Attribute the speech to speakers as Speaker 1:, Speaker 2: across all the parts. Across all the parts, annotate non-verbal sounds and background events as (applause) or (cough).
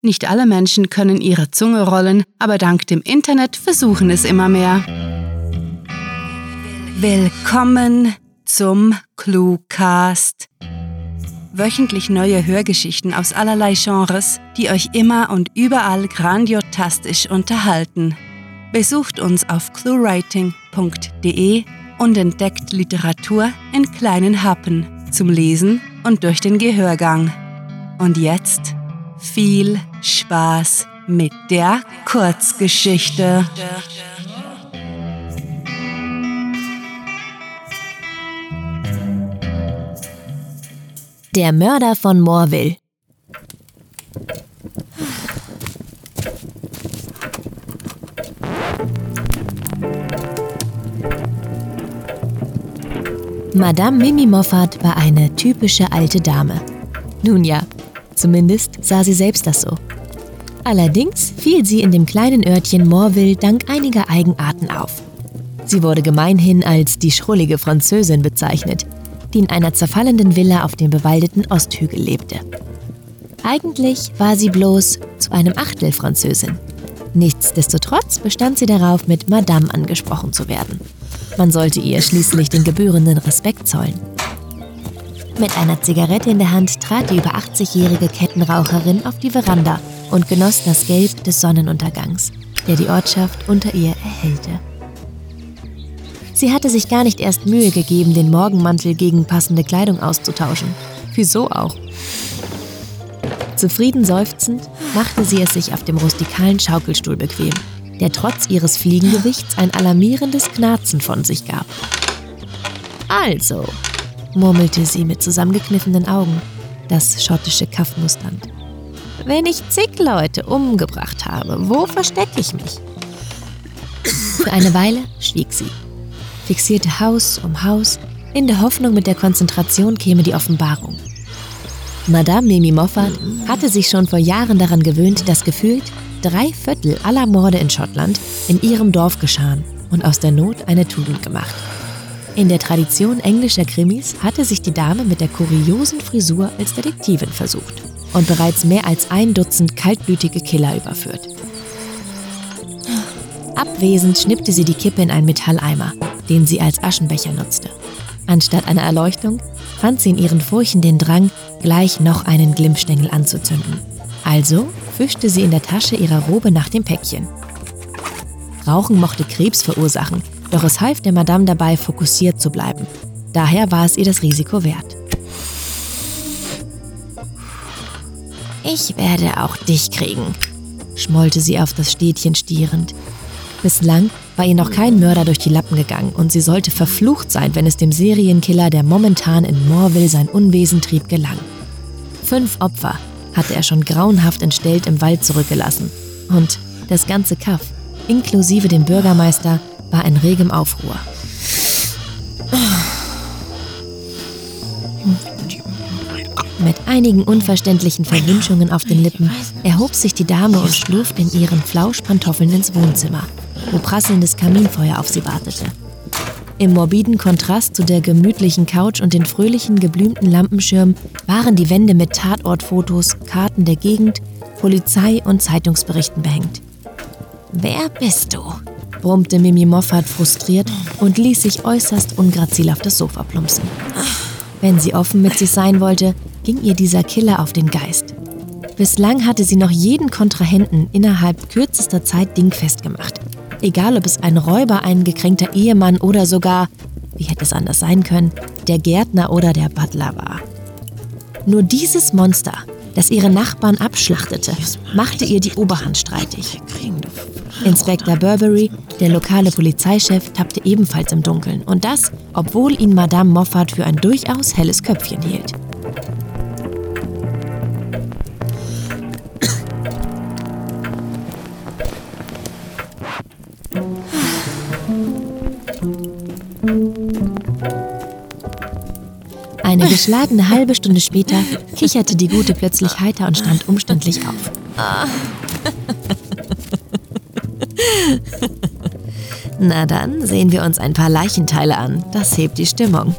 Speaker 1: Nicht alle Menschen können ihre Zunge rollen, aber dank dem Internet versuchen es immer mehr. Willkommen zum Cluecast. Wöchentlich neue Hörgeschichten aus allerlei Genres, die euch immer und überall grandiotastisch unterhalten. Besucht uns auf cluewriting.de und entdeckt Literatur in kleinen Happen zum Lesen und durch den Gehörgang. Und jetzt viel Spaß mit der Kurzgeschichte.
Speaker 2: Der Mörder von Morville. Madame Mimi Moffat war eine typische alte Dame. Nun ja, Zumindest sah sie selbst das so. Allerdings fiel sie in dem kleinen Örtchen Morville dank einiger Eigenarten auf. Sie wurde gemeinhin als die schrullige Französin bezeichnet, die in einer zerfallenden Villa auf dem bewaldeten Osthügel lebte. Eigentlich war sie bloß zu einem Achtel Französin. Nichtsdestotrotz bestand sie darauf, mit Madame angesprochen zu werden. Man sollte ihr schließlich den gebührenden Respekt zollen. Mit einer Zigarette in der Hand trat die über 80-jährige Kettenraucherin auf die Veranda und genoss das Gelb des Sonnenuntergangs, der die Ortschaft unter ihr erhellte. Sie hatte sich gar nicht erst Mühe gegeben, den Morgenmantel gegen passende Kleidung auszutauschen. Wieso auch? Zufrieden seufzend machte sie es sich auf dem rustikalen Schaukelstuhl bequem, der trotz ihres Fliegengewichts ein alarmierendes Knarzen von sich gab. Also, murmelte sie mit zusammengekniffenen Augen, das schottische Kaff musternd. Wenn ich zig Leute umgebracht habe, wo verstecke ich mich? Für eine Weile schwieg sie, fixierte Haus um Haus, in der Hoffnung, mit der Konzentration käme die Offenbarung. Madame Mimi Moffat hatte sich schon vor Jahren daran gewöhnt, dass gefühlt drei Viertel aller Morde in Schottland in ihrem Dorf geschahen und aus der Not eine Tugend gemacht. In der Tradition englischer Krimis hatte sich die Dame mit der kuriosen Frisur als Detektivin versucht und bereits mehr als ein Dutzend kaltblütige Killer überführt. Abwesend schnippte sie die Kippe in einen Metalleimer, den sie als Aschenbecher nutzte. Anstatt einer Erleuchtung fand sie in ihren Furchen den Drang, gleich noch einen Glimmstängel anzuzünden. Also fischte sie in der Tasche ihrer Robe nach dem Päckchen. Rauchen mochte Krebs verursachen, doch es half der Madame dabei, fokussiert zu bleiben. Daher war es ihr das Risiko wert. Ich werde auch dich kriegen, schmollte sie auf das Städtchen stierend. Bislang war ihr noch kein Mörder durch die Lappen gegangen und sie sollte verflucht sein, wenn es dem Serienkiller, der momentan in Morville sein Unwesen trieb, gelang. Fünf Opfer hatte er schon grauenhaft entstellt im Wald zurückgelassen. Und das ganze Kaff, inklusive dem Bürgermeister, war in regem Aufruhr. Mit einigen unverständlichen Verwünschungen auf den Lippen erhob sich die Dame und schlurfte in ihren Flauschpantoffeln ins Wohnzimmer, wo prasselndes Kaminfeuer auf sie wartete. Im morbiden Kontrast zu der gemütlichen Couch und den fröhlichen geblümten Lampenschirmen waren die Wände mit Tatortfotos, Karten der Gegend, Polizei und Zeitungsberichten behängt. Wer bist du? Brummte Mimi Moffat frustriert und ließ sich äußerst ungrazil auf das Sofa plumpsen. Wenn sie offen mit sich sein wollte, ging ihr dieser Killer auf den Geist. Bislang hatte sie noch jeden Kontrahenten innerhalb kürzester Zeit dingfest gemacht. Egal ob es ein Räuber, ein gekränkter Ehemann oder sogar, wie hätte es anders sein können, der Gärtner oder der Butler war. Nur dieses Monster, das ihre Nachbarn abschlachtete, machte ihr die Oberhand streitig. Inspektor Burberry, der lokale Polizeichef, tappte ebenfalls im Dunkeln. Und das, obwohl ihn Madame Moffat für ein durchaus helles Köpfchen hielt. Eine geschlagene halbe Stunde später kicherte die Gute plötzlich heiter und stand umständlich auf. (laughs) Na dann sehen wir uns ein paar Leichenteile an. Das hebt die Stimmung.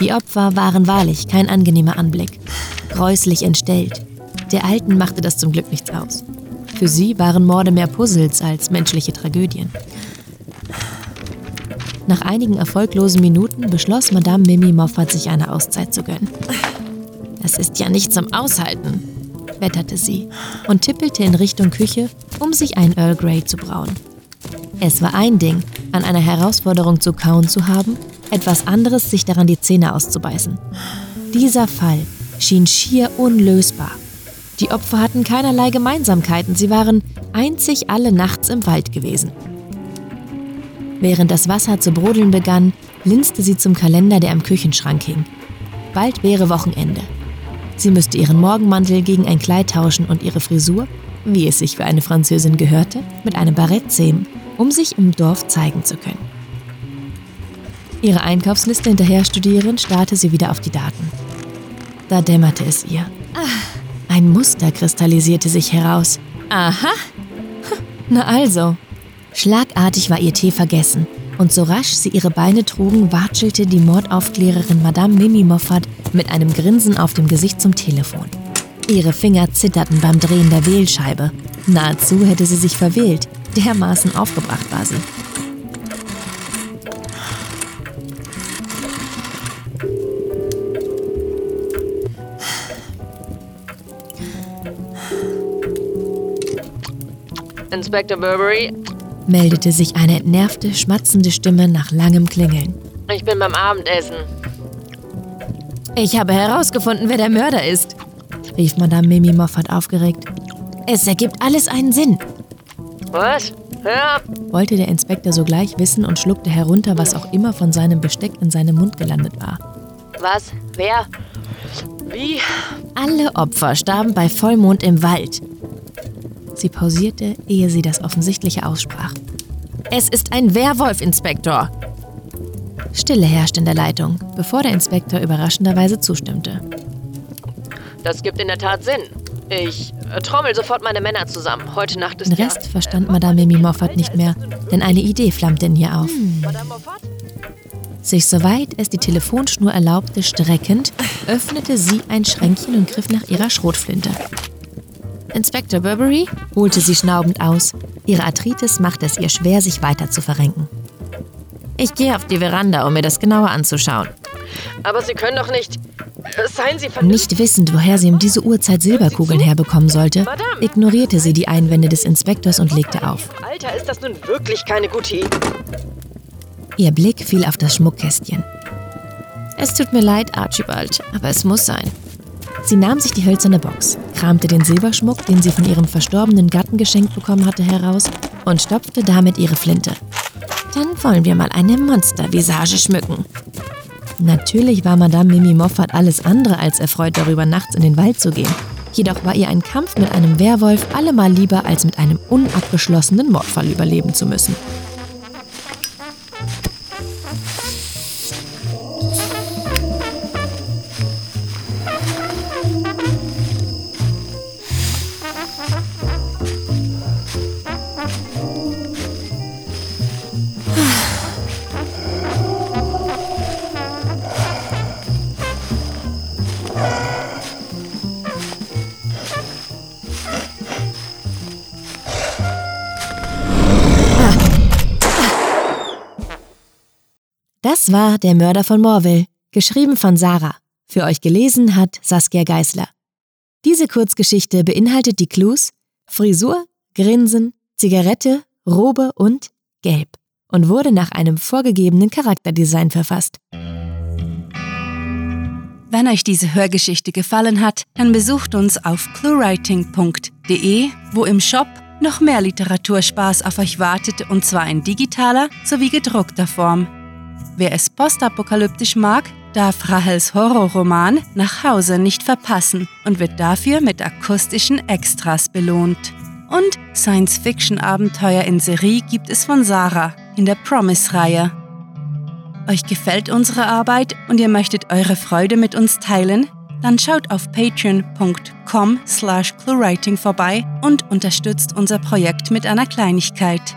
Speaker 2: Die Opfer waren wahrlich kein angenehmer Anblick. Gräuslich entstellt. Der Alten machte das zum Glück nichts aus. Für sie waren Morde mehr Puzzles als menschliche Tragödien. Nach einigen erfolglosen Minuten beschloss Madame Mimi Moffat, sich eine Auszeit zu gönnen. Das ist ja nicht zum Aushalten, wetterte sie und tippelte in Richtung Küche, um sich ein Earl Grey zu brauen. Es war ein Ding, an einer Herausforderung zu kauen zu haben, etwas anderes, sich daran die Zähne auszubeißen. Dieser Fall schien schier unlösbar. Die Opfer hatten keinerlei Gemeinsamkeiten, sie waren einzig alle nachts im Wald gewesen. Während das Wasser zu brodeln begann, linste sie zum Kalender, der am Küchenschrank hing. Bald wäre Wochenende. Sie müsste ihren Morgenmantel gegen ein Kleid tauschen und ihre Frisur, wie es sich für eine Französin gehörte, mit einem Barett zähmen, um sich im Dorf zeigen zu können. Ihre Einkaufsliste hinterher studierend, starrte sie wieder auf die Daten. Da dämmerte es ihr. Ein Muster kristallisierte sich heraus. Aha. Na also. Schlagartig war ihr Tee vergessen. Und so rasch sie ihre Beine trugen, watschelte die Mordaufklärerin Madame Mimi Moffat mit einem Grinsen auf dem Gesicht zum Telefon. Ihre Finger zitterten beim Drehen der Wählscheibe. Nahezu hätte sie sich verwählt. Dermaßen aufgebracht war sie.
Speaker 3: Inspector Burberry.
Speaker 2: Meldete sich eine entnervte, schmatzende Stimme nach langem Klingeln.
Speaker 3: Ich bin beim Abendessen.
Speaker 2: Ich habe herausgefunden, wer der Mörder ist, rief Madame Mimi Moffat aufgeregt. Es ergibt alles einen Sinn,
Speaker 3: Was? Ja,
Speaker 2: wollte der Inspektor sogleich wissen und schluckte herunter, was auch immer von seinem Besteck in seinem Mund gelandet war.
Speaker 3: was? Wer? Wie?
Speaker 2: Alle Opfer starben bei Vollmond im Wald. Sie pausierte, ehe sie das Offensichtliche aussprach. Es ist ein Werwolf, Inspektor. Stille herrschte in der Leitung, bevor der Inspektor überraschenderweise zustimmte.
Speaker 3: Das gibt in der Tat Sinn. Ich äh, trommel sofort meine Männer zusammen. Heute Nacht ist
Speaker 2: Den Rest verstand Madame Mimi Moffat nicht mehr, denn eine Idee flammte in ihr auf.
Speaker 3: Madame Moffat?
Speaker 2: Sich soweit es die Telefonschnur erlaubte, streckend, öffnete sie ein Schränkchen und griff nach ihrer Schrotflinte. Inspector Burberry holte sie schnaubend aus. Ihre Arthritis machte es ihr schwer, sich weiter zu verrenken. Ich gehe auf die Veranda, um mir das genauer anzuschauen.
Speaker 3: Aber Sie können doch nicht. Seien Sie vernünftig.
Speaker 2: Nicht wissend, woher sie um diese Uhrzeit Silberkugeln herbekommen sollte, ignorierte sie die Einwände des Inspektors und legte auf.
Speaker 3: Alter, ist das nun wirklich keine gute Idee?
Speaker 2: Ihr Blick fiel auf das Schmuckkästchen. Es tut mir leid, Archibald, aber es muss sein. Sie nahm sich die hölzerne Box, kramte den Silberschmuck, den sie von ihrem verstorbenen Gatten geschenkt bekommen hatte, heraus und stopfte damit ihre Flinte. Dann wollen wir mal eine Monstervisage schmücken. Natürlich war Madame Mimi Moffat alles andere als erfreut darüber, nachts in den Wald zu gehen. Jedoch war ihr ein Kampf mit einem Werwolf allemal lieber, als mit einem unabgeschlossenen Mordfall überleben zu müssen. War Der Mörder von Morville, geschrieben von Sarah. Für euch gelesen hat Saskia Geisler. Diese Kurzgeschichte beinhaltet die Clues Frisur, Grinsen, Zigarette, Robe und Gelb und wurde nach einem vorgegebenen Charakterdesign verfasst.
Speaker 1: Wenn euch diese Hörgeschichte gefallen hat, dann besucht uns auf cluewriting.de, wo im Shop noch mehr Literaturspaß auf euch wartet und zwar in digitaler sowie gedruckter Form. Wer es postapokalyptisch mag, darf Rahels Horrorroman Nach Hause nicht verpassen und wird dafür mit akustischen Extras belohnt. Und Science-Fiction-Abenteuer in Serie gibt es von Sarah in der Promise-Reihe. Euch gefällt unsere Arbeit und ihr möchtet eure Freude mit uns teilen? Dann schaut auf patreon.com slash cluewriting vorbei und unterstützt unser Projekt mit einer Kleinigkeit.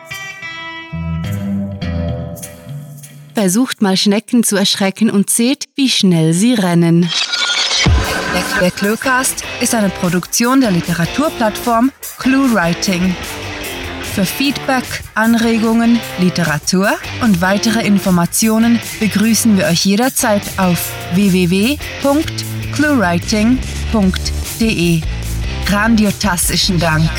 Speaker 1: Versucht mal Schnecken zu erschrecken und seht, wie schnell sie rennen. Der Cluecast ist eine Produktion der Literaturplattform ClueWriting. Für Feedback, Anregungen, Literatur und weitere Informationen begrüßen wir euch jederzeit auf www.cluewriting.de. Grandiotastischen Dank.